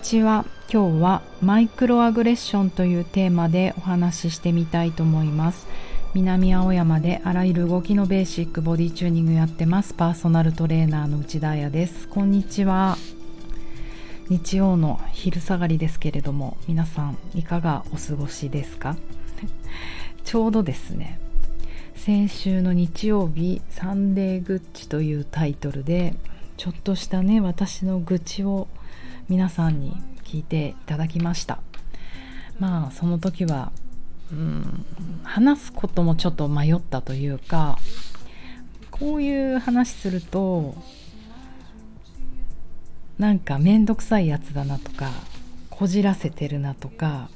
ちは。今日はマイクロアグレッションというテーマでお話ししてみたいと思います。南青山であらゆる動きのベーシックボディチューニングやってます。パーソナルトレーナーの内田彩です。こんにちは。日曜の昼下がりですけれども皆さんいかがお過ごしですか？ちょうどですね。先週の日曜日「サンデーグッチ」というタイトルでちょっとしたね私の愚痴を皆さんに聞いていただきました。まあその時はうん話すこともちょっと迷ったというかこういう話するとなんか面倒くさいやつだなとかこじらせてるなとか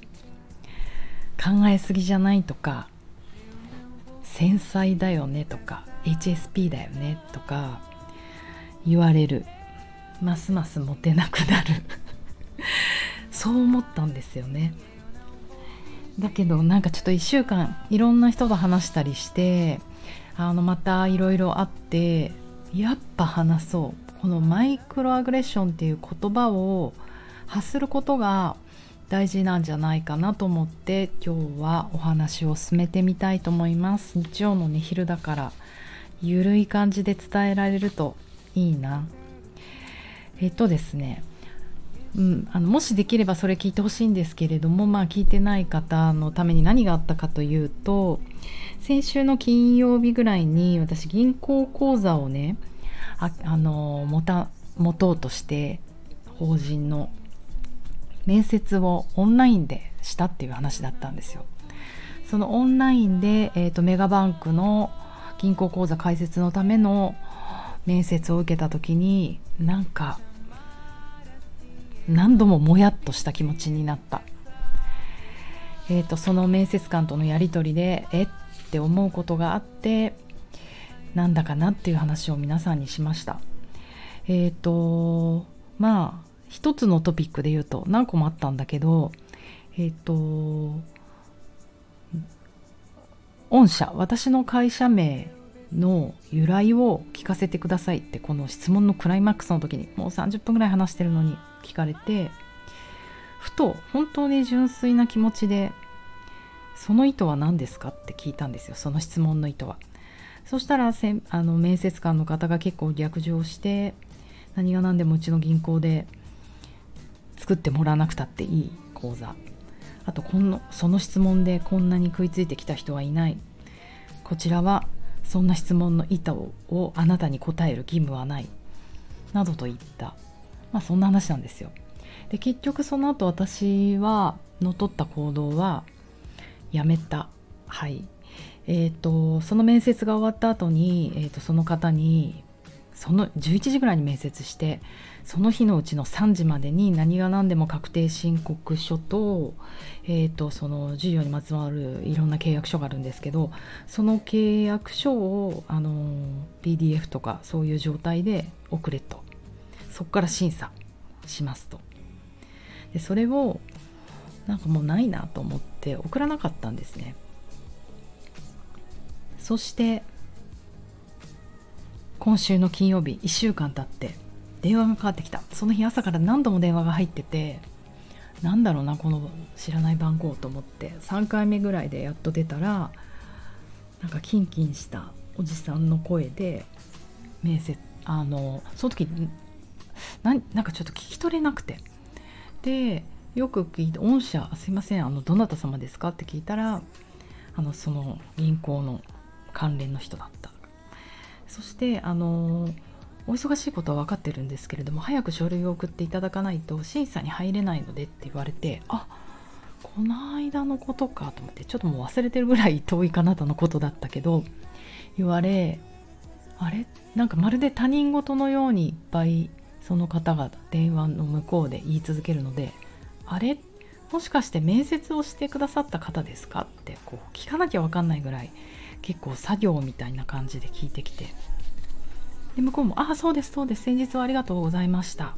考えすぎじゃないとか繊細だよねとか HSP だよねとか言われる。ますますモテなくなる。そう思ったんですよね。だけどなんかちょっと1週間いろんな人と話したりしてあのまたいろいろあってやっぱ話そう。このマイクロアグレッションっていう言葉を発することが大事なんじゃないかなと思って今日はお話を進めてみたいと思います。日曜のね昼だからゆるい感じで伝えられるといいな。えっとですねうん、あのもしできればそれ聞いてほしいんですけれども、まあ、聞いてない方のために何があったかというと先週の金曜日ぐらいに私銀行口座をねああの持た持とうとして法人の面接をオンラインでしたっていう話だったんですよ。そのオンラインで、えーとメガバンクの銀行口座開設のための面接を受けた時になんか何度ももやっとした気持ちになった、えーと、その面接官とのやり取りでえ？って思うことがあってなんだかなっていう話を皆さんにしました。えっ、ー、とまあ一つのトピックで言うと何個もあったんだけどえっ、ー、と御社私の会社名の由来を聞かせてくださいってこの質問のクライマックスの時にもう30分ぐらい話してるのに聞かれてふと本当に純粋な気持ちで「その意図は何ですか?」って聞いたんですよその質問の意図は。そしたらせあの面接官の方が結構逆上して何が何でもうちの銀行で作ってもらわなくたっていい講座あとこのその質問でこんなに食いついてきた人はいないこちらはそんな質問の意図をあなたに答える義務はないなどと言ったまあそんな話なんですよ。で結局その後私はのとった行動はやめた。はい。えーと、その面接が終わった後に、えーとその方にその11時ぐらいに面接してその日のうちの3時までに何が何でも確定申告書と,、えーと、その授業にまつわるいろんな契約書があるんですけどその契約書をあの PDF とかそういう状態で送れと。そこから審査しますと。でそれをなんかもうないなと思って送らなかったんですね。そして今週の金曜日1週間経って電話がかかってきた。その日朝から何度も電話が入っててなんだろうなこの知らない番号と思って。3回目ぐらいでやっと出たらなんかキンキンしたおじさんの声で面接あのその時ななんかちょっと聞き取れなくてでよく聞いて「御社すいませんあのどなた様ですか?」って聞いたらあのその銀行の関連の人だったそしてあのお忙しいことは分かってるんですけれども早く書類を送っていただかないと審査に入れないのでって言われてあこの間のことかと思ってちょっともう忘れてるぐらい遠いかなとのことだったけど言われあれ？なんかまるで他人事のようにいっぱいその方が電話の向こうで言い続けるのであれ？もしかして面接をしてくださった方ですか？ってこう聞かなきゃ分かんないぐらい結構作業みたいな感じで聞いてきて。で向こうも「ああそうですそうです先日はありがとうございました」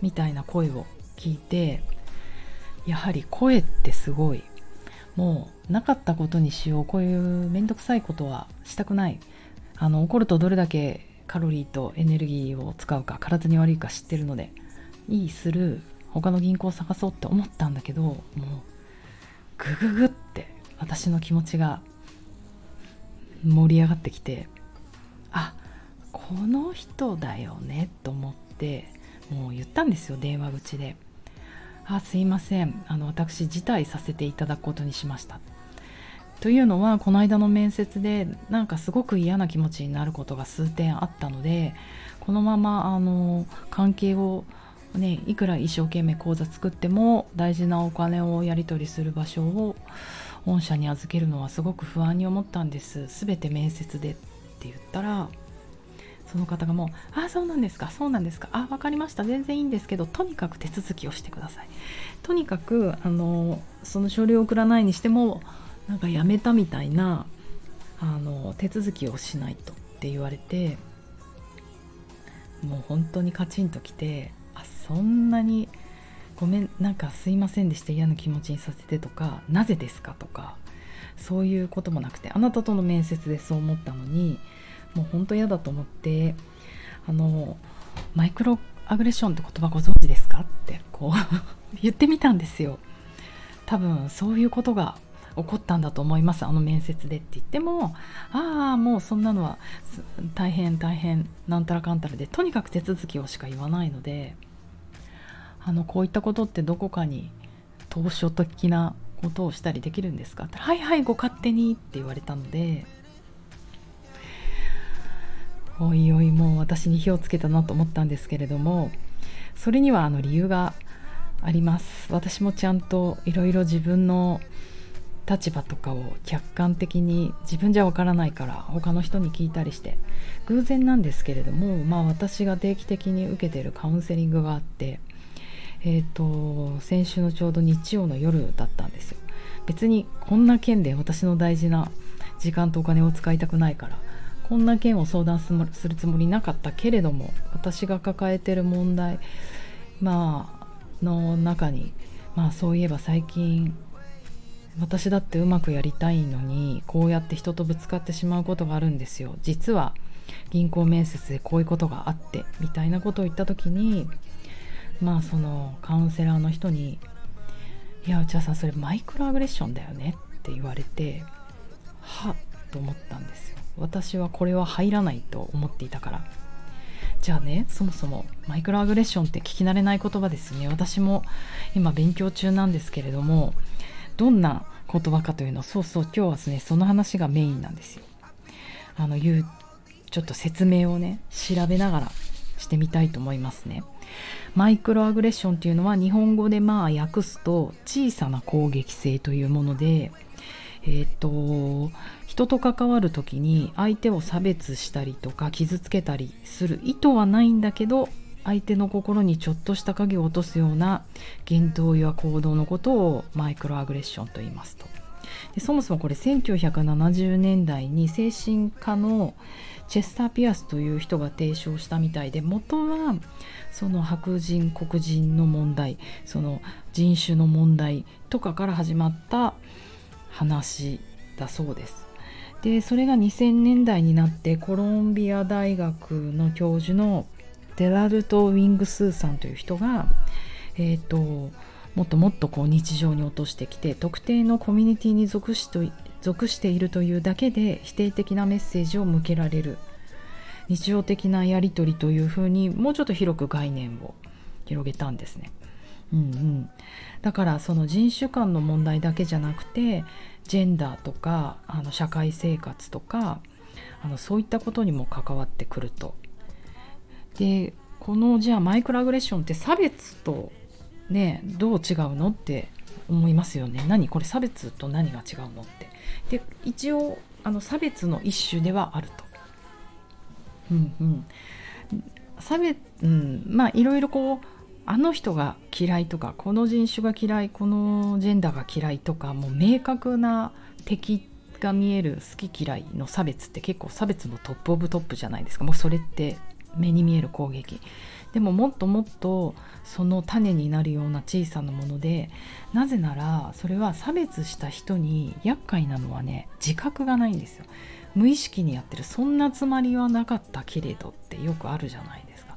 みたいな声を聞いてやはり声ってすごい。もうなかったことにしよう。こういう面倒くさいことはしたくない。あの怒るとどれだけカロリーとエネルギーを使うか体に悪いか知ってるのでいいする他の銀行を探そうって思ったんだけどもうグググって私の気持ちが盛り上がってきてあこの人だよねと思ってもう言ったんですよ電話口で「あすいません。あの私辞退させていただくことにしました」ってというのはこの間の面接でなんかすごく嫌な気持ちになることが数点あったのでこのままあの関係をねいくら一生懸命口座作っても大事なお金をやり取りする場所を御社に預けるのはすごく不安に思ったんです。全て面接でって言ったらその方がもう「ああそうなんですかそうなんですかあ分かりました全然いいんですけどとにかく手続きをしてください」とにかくあのその書類を送らないにしてもなんかやめたみたいなあの手続きをしないとって言われてもう本当にカチンときてあそんなにごめんなんかすいませんでした嫌な気持ちにさせてとかなぜですかとかそういうこともなくてあなたとの面接でそう思ったのにもう本当嫌だと思ってあのマイクロアグレッションって言葉ご存知ですかってこう 言ってみたんですよ。多分そういうことが起こったんだと思います。あの面接でって言ってもああもうそんなのは大変大変なんたらかんたらでとにかく手続きをしか言わないのであのこういったことってどこかに当初的なことをしたりできるんですか？ってはいはいご勝手にって言われたのでおいおいもう私に火をつけたなと思ったんですけれどもそれにはあの理由があります。私もちゃんといろいろ自分の立場とかを客観的に自分じゃわからないから他の人に聞いたりして偶然なんですけれども、まあ、私が定期的に受けてるカウンセリングがあって、えーと、先週のちょうど日曜の夜だったんですよ。別にこんな件で私の大事な時間とお金を使いたくないからこんな件を相談するつもりなかったけれども私が抱えてる問題まあの中にまあそういえば最近私だってうまくやりたいのにこうやって人とぶつかってしまうことがあるんですよ。実は銀行面接でこういうことがあってみたいなことを言った時にまあそのカウンセラーの人に「いや内田さんそれマイクロアグレッションだよね」って言われてはっと思ったんですよ。私はこれは入らないと思っていたから。じゃあねそもそもマイクロアグレッションって聞き慣れない言葉ですね。私も今勉強中なんですけれどもどんな言葉かというのそうそう今日はですねその話がメインなんですよ。あのいうちょっと説明をね調べながらしてみたいと思いますね。マイクロアグレッションというのは日本語でまあ訳すと小さな攻撃性というもので、えっ、と人と関わる時に相手を差別したりとか傷つけたりする意図はないんだけど相手の心にちょっとした影を落とすような言動や行動のことをマイクロアグレッションと言いますと。でそもそもこれ1970年代に精神科のチェスター・ピアスという人が提唱したみたいで元はその白人黒人の問題その人種の問題とかから始まった話だそうです。でそれが2000年代になってコロンビア大学の教授のデラルト・ウィングスーさんという人が、えーと、もっともっとこう日常に落としてきて特定のコミュニティに属しと属しているというだけで否定的なメッセージを向けられる。日常的なやり取りというふうにもうちょっと広く概念を広げたんですね。うんうん、だからその人種間の問題だけじゃなくてジェンダーとかあの社会生活とかあのそういったことにも関わってくると。でこのじゃあマイクロアグレッションって差別とねどう違うのって思いますよね。何これ差別と何が違うのって。で一応あの差別の一種ではあると。うんうん。差別うんまあいろいろこうあの人が嫌いとかこの人種が嫌いこのジェンダーが嫌いとかもう明確な敵が見える好き嫌いの差別って結構差別のトップオブトップじゃないですか。もうそれって目に見える攻撃。でももっともっとその種になるような小さなものでなぜならそれは差別した人に厄介なのはね自覚がないんですよ。無意識にやってるそんなつまりはなかったけれどってよくあるじゃないですか。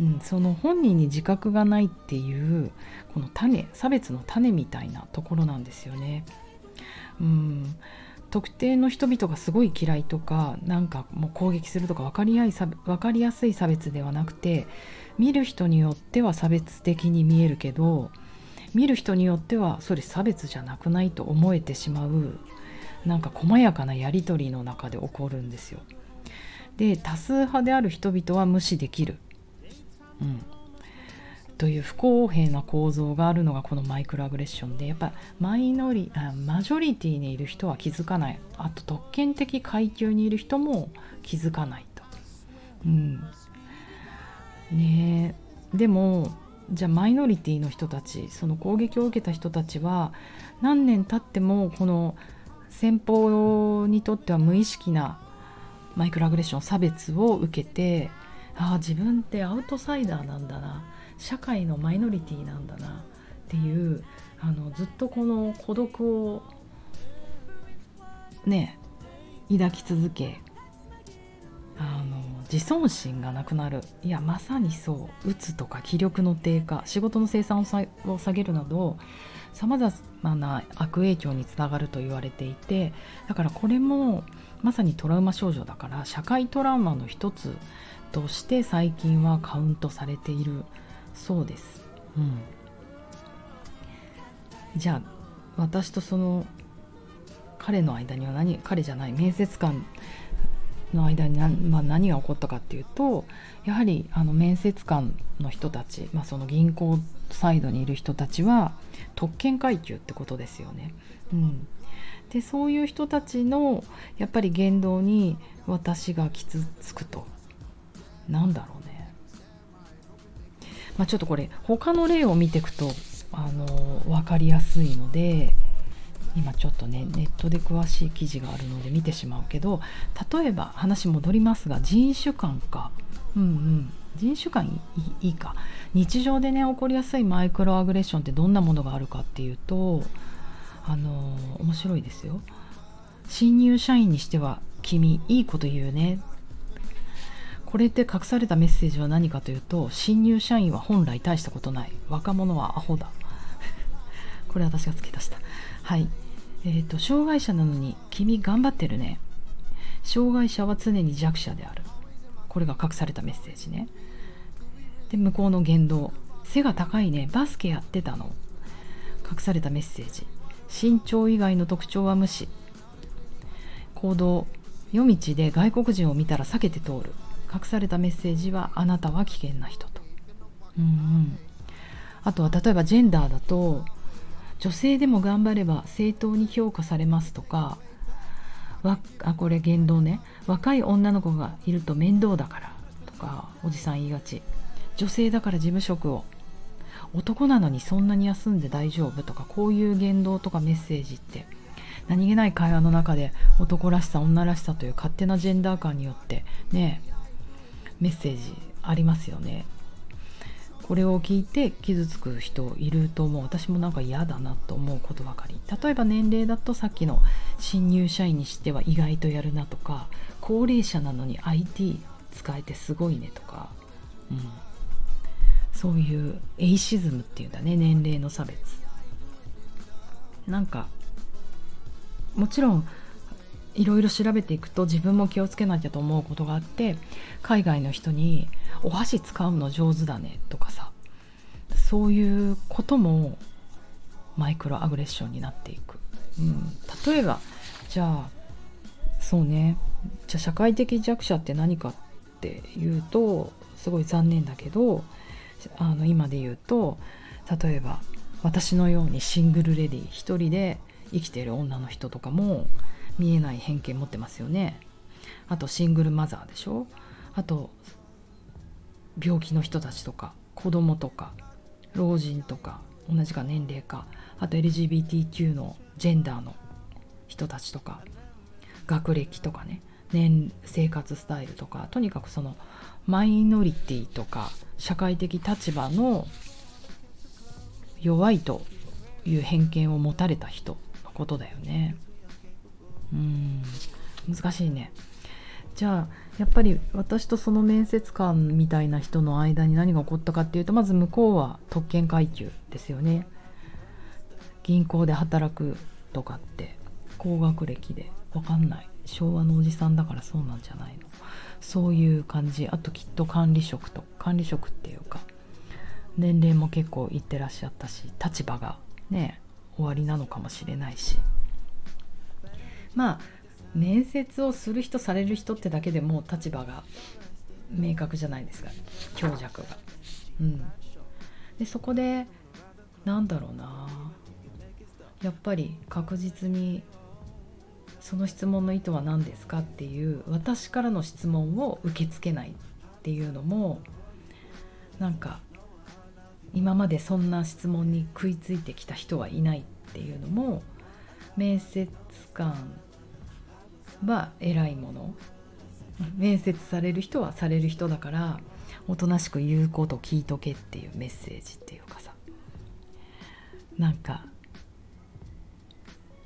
うん、その本人に自覚がないっていうこの種差別の種みたいなところなんですよね。うん。特定の人々がすごい嫌いとかなんかもう攻撃するとか分かりやい分かりやすい差別ではなくて見る人によっては差別的に見えるけど見る人によってはそれ差別じゃなくないと思えてしまうなんか細やかなやり取りの中で起こるんですよ。で多数派である人々は無視できる、うん、という不公平な構造があるのがこのマイクロアグレッションでやっぱマイノリあマジョリティにいる人は気づかない。あと特権的階級にいる人も気づかないと。うん、ねでもじゃあマイノリティの人たちその攻撃を受けた人たちは何年経ってもこの先方にとっては無意識なマイクロアグレッション差別を受けてああ自分ってアウトサイダーなんだな。社会のマイノリティなんだなっていうあのずっとこの孤独をね抱き続けあの自尊心がなくなる。いやまさにそう。うつとか気力の低下。仕事の生産を下げるなどさまざまな悪影響につながると言われていてだからこれもまさにトラウマ症状だから社会トラウマの一つとして最近はカウントされている。そうです。うん、じゃあ私とその彼の間には何彼じゃない面接官の間に何,、まあ、何が起こったかっていうとやはりあの面接官の人たち、まあ、その銀行サイドにいる人たちは特権階級ってことですよね。うん、でそういう人たちのやっぱり言動に私が傷つくとなんだろうね、まあ、ちょっとこれ他の例を見ていくとあの分かりやすいので今ちょっとねネットで詳しい記事があるので見てしまうけど例えば話戻りますが人種間か。うんうん。人種間いいか。日常でね起こりやすいマイクロアグレッションってどんなものがあるかっていうとあの面白いですよ。新入社員にしては君いいこと言うね。これって隠されたメッセージは何かというと新入社員は本来大したことない。若者はアホだ。これ私が付け足した。はい。えーと、障害者なのに君頑張ってるね。障害者は常に弱者である。これが隠されたメッセージね。で向こうの言動。背が高いね。バスケやってたの。隠されたメッセージ。身長以外の特徴は無視。行動。夜道で外国人を見たら避けて通る。隠されたメッセージはあなたは危険な人と。うんうん。あとは例えばジェンダーだと女性でも頑張れば正当に評価されますとかわあこれ言動ね。若い女の子がいると面倒だからとかおじさん言いがち。女性だから事務職を。男なのにそんなに休んで大丈夫とかこういう言動とかメッセージって何気ない会話の中で男らしさ女らしさという勝手なジェンダー感によってねメッセージありますよね。これを聞いて傷つく人いると思う。私もなんか嫌だなと思うことばかり。例えば年齢だとさっきの新入社員にしては意外とやるなとか高齢者なのに IT 使えてすごいねとか、うん、そういうエイシズムっていうんだね。年齢の差別。なんかもちろんいろいろ調べていくと自分も気をつけなきゃと思うことがあって海外の人にお箸使うの上手だねとかさそういうこともマイクロアグレッションになっていく、うん、例えばじゃあそうね。じゃあ社会的弱者って何かっていうとすごい残念だけどあの今で言うと例えば私のようにシングルレディ一人で生きている女の人とかも見えない偏見持ってますよね。あとシングルマザーでしょ？あと病気の人たちとか子供とか老人とか同じか年齢か。あと LGBTQ のジェンダーの人たちとか学歴とかね。年生活スタイルとかとにかくそのマイノリティとか社会的立場の弱いという偏見を持たれた人のことだよね。うん。難しいね。じゃあやっぱり私とその面接官みたいな人の間に何が起こったかっていうとまず向こうは特権階級ですよね。銀行で働くとかって高学歴で分かんない。昭和のおじさんだからそうなんじゃないの。そういう感じ。あときっと管理職と管理職っていうか年齢も結構いってらっしゃったし立場がね終わりなのかもしれないし。まあ面接をする人される人ってだけでもう立場が明確じゃないですか。強弱が。うん、でそこでなんだろうな。やっぱり確実にその質問の意図は何ですかっていう私からの質問を受け付けないっていうのもなんか今までそんな質問に食いついてきた人はいないっていうのも面接官は偉いもの。面接される人はされる人だからおとなしく言うこと聞いとけっていうメッセージっていうかさ。なんか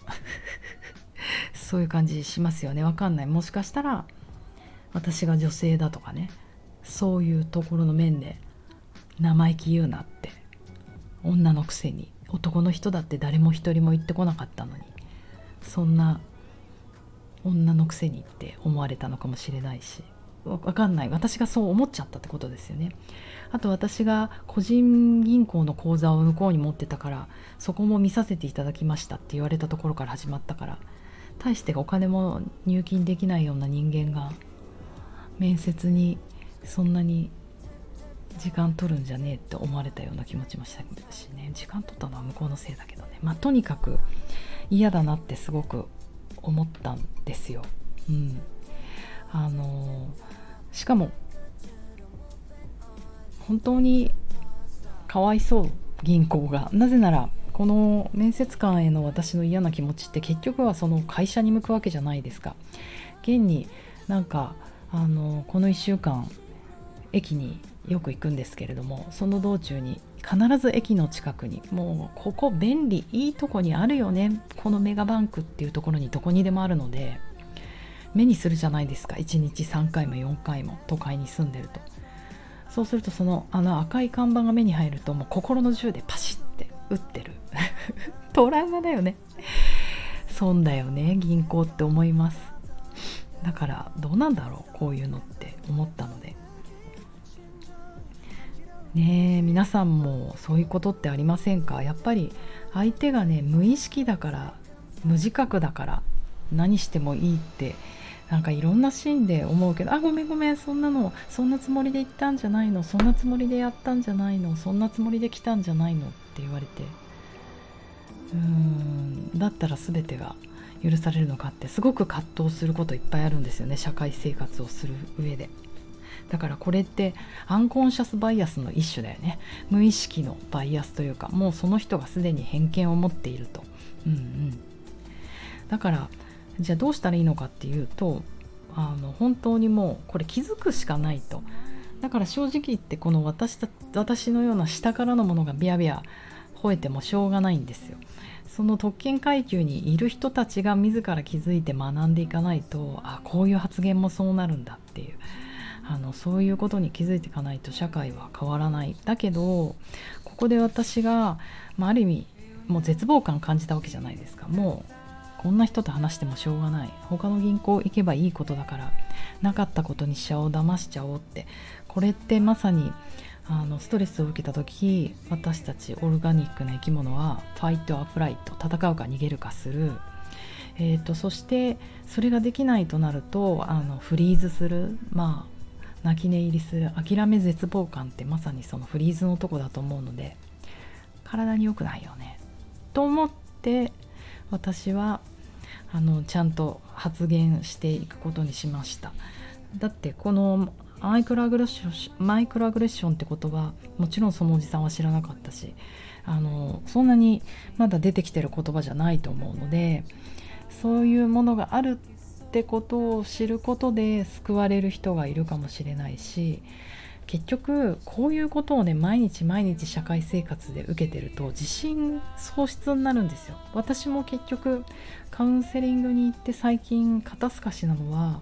そういう感じしますよね。わかんない。もしかしたら私が女性だとかね。そういうところの面で生意気言うなって。女のくせに。男の人だって誰も一人も言ってこなかったのに。そんな女のくせにって思われたのかもしれないしわかんない。私がそう思っちゃったってことですよね。あと私が個人銀行の口座を向こうに持ってたからそこも見させていただきましたって言われたところから始まったから大してお金も入金できないような人間が面接にそんなに時間取るんじゃねえって思われたような気持ちもしたしね時間取ったのは向こうのせいだけどねまあとにかく嫌だなってすごく思ったんですよ。うん、あのしかも本当にかわいそう銀行がなぜならこの面接官への私の嫌な気持ちって結局はその会社に向くわけじゃないですか。現になんかあのこの1週間駅によく行くんですけれどもその道中に必ず駅の近くにもうここ便利いいとこにあるよねこのメガバンクっていうところにどこにでもあるので目にするじゃないですか。1日3回も4回も都会に住んでると。そうするとそのあの赤い看板が目に入るともう心の銃でパシッて撃ってる。トラウマだよね。損だよね銀行って思います。だからどうなんだろうこういうのって思ったので。ね皆さんもそういうことってありませんか？やっぱり相手がね無意識だから無自覚だから何してもいいってなんかいろんなシーンで思うけどあごめんごめんそんなのそんなつもりで言ったんじゃないのそんなつもりでやったんじゃないのそんなつもりで来たんじゃないのって言われてうーんだったら全てが許されるのかってすごく葛藤することいっぱいあるんですよね社会生活をする上で。だからこれってアンコンシャスバイアスの一種だよね。無意識のバイアスというかもうその人がすでに偏見を持っていると、うんうん、だからじゃあどうしたらいいのかっていうとあの本当にもうこれ気づくしかないと。だから正直言ってこの私た私のような下からのものがビャビャ吠えてもしょうがないんですよ。その特権階級にいる人たちが自ら気づいて学んでいかないとあこういう発言もそうなるんだっていう。あのそういうことに気づいていかないと社会は変わらない。だけどここで私が、まあ、ある意味もう絶望感感じたわけじゃないですか。もうこんな人と話してもしょうがない。他の銀行行けばいいことだからなかったことにしちゃおう騙しちゃおうって。これってまさにあのストレスを受けた時私たちオルガニックな生き物はファイトアフライト戦うか逃げるかする。えー、とそしてそれができないとなるとあのフリーズする。まあ泣き寝入りする諦め絶望感ってまさにそのフリーズのとこだと思うので体に良くないよね。と思って私はあのちゃんと発言していくことにしました。だってこのマイクロアグレッションマイクロアグレッションって言葉もちろんそのおじさんは知らなかったしあのそんなにまだ出てきてる言葉じゃないと思うのでそういうものがあるってことを知ることで救われる人がいるかもしれないし結局こういうことをね毎日毎日社会生活で受けてると自信喪失になるんですよ。私も結局カウンセリングに行って最近肩透かしなのは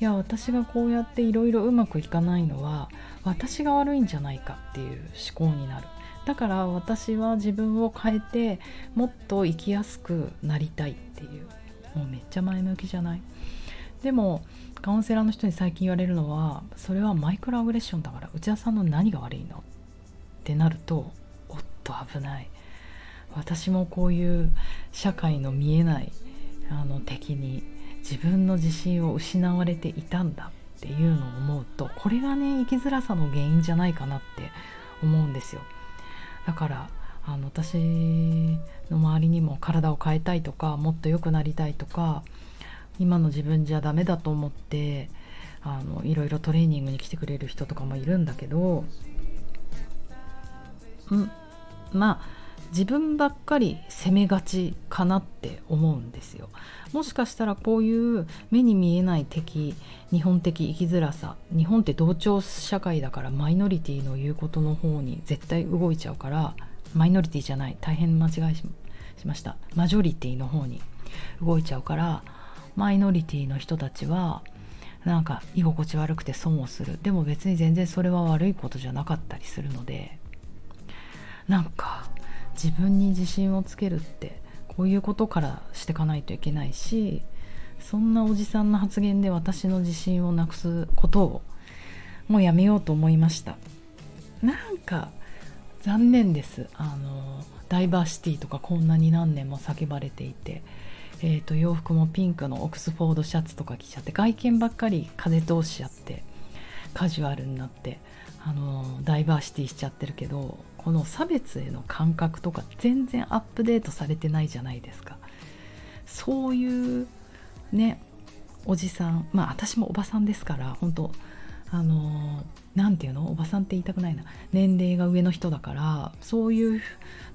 いや私がこうやっていろいろうまくいかないのは私が悪いんじゃないかっていう思考になる。だから私は自分を変えてもっと生きやすくなりたいっていう。もうめっちゃ前向きじゃない？でもカウンセラーの人に最近言われるのはそれはマイクロアグレッションだから内田さんの何が悪いの？ってなるとおっと危ない。私もこういう社会の見えないあの敵に自分の自信を失われていたんだっていうのを思うとこれがね生きづらさの原因じゃないかなって思うんですよ。だからあの私の周りにも体を変えたいとかもっと良くなりたいとか今の自分じゃダメだと思ってあのいろいろトレーニングに来てくれる人とかもいるんだけどうんまあ自分ばっかり責めがちかなって思うんですよ。もしかしたらこういう目に見えない敵日本的生きづらさ日本って同調社会だからマイノリティの言うことの方に絶対動いちゃうからマイノリティじゃない大変間違いしました。マジョリティの方に動いちゃうからマイノリティの人たちはなんか居心地悪くて損をする。でも別に全然それは悪いことじゃなかったりするのでなんか自分に自信をつけるってこういうことからしていかないといけないしそんなおじさんの発言で私の自信をなくすことをもうやめようと思いました。なんか残念です。あのダイバーシティとかこんなに何年も叫ばれていて、えーと、洋服もピンクのオックスフォードシャツとか着ちゃって外見ばっかり風通しちゃってカジュアルになってあのダイバーシティしちゃってるけどこの差別への感覚とか全然アップデートされてないじゃないですか。そういうねおじさんまあ私もおばさんですから本当あの何て言うの？おばさんって言いたくないな。年齢が上の人だからそういう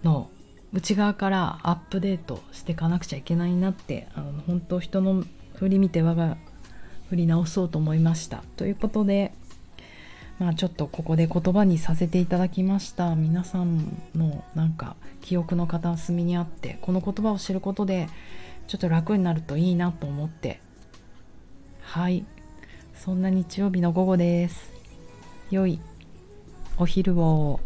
の内側からアップデートしていかなくちゃいけないなってあの本当人の振り見て我が振り直そうと思いました。ということでまあちょっとここで言葉にさせていただきました。皆さんのなんか記憶の片隅にあってこの言葉を知ることでちょっと楽になるといいなと思って。はい。そんな日曜日の午後です。良いお昼を。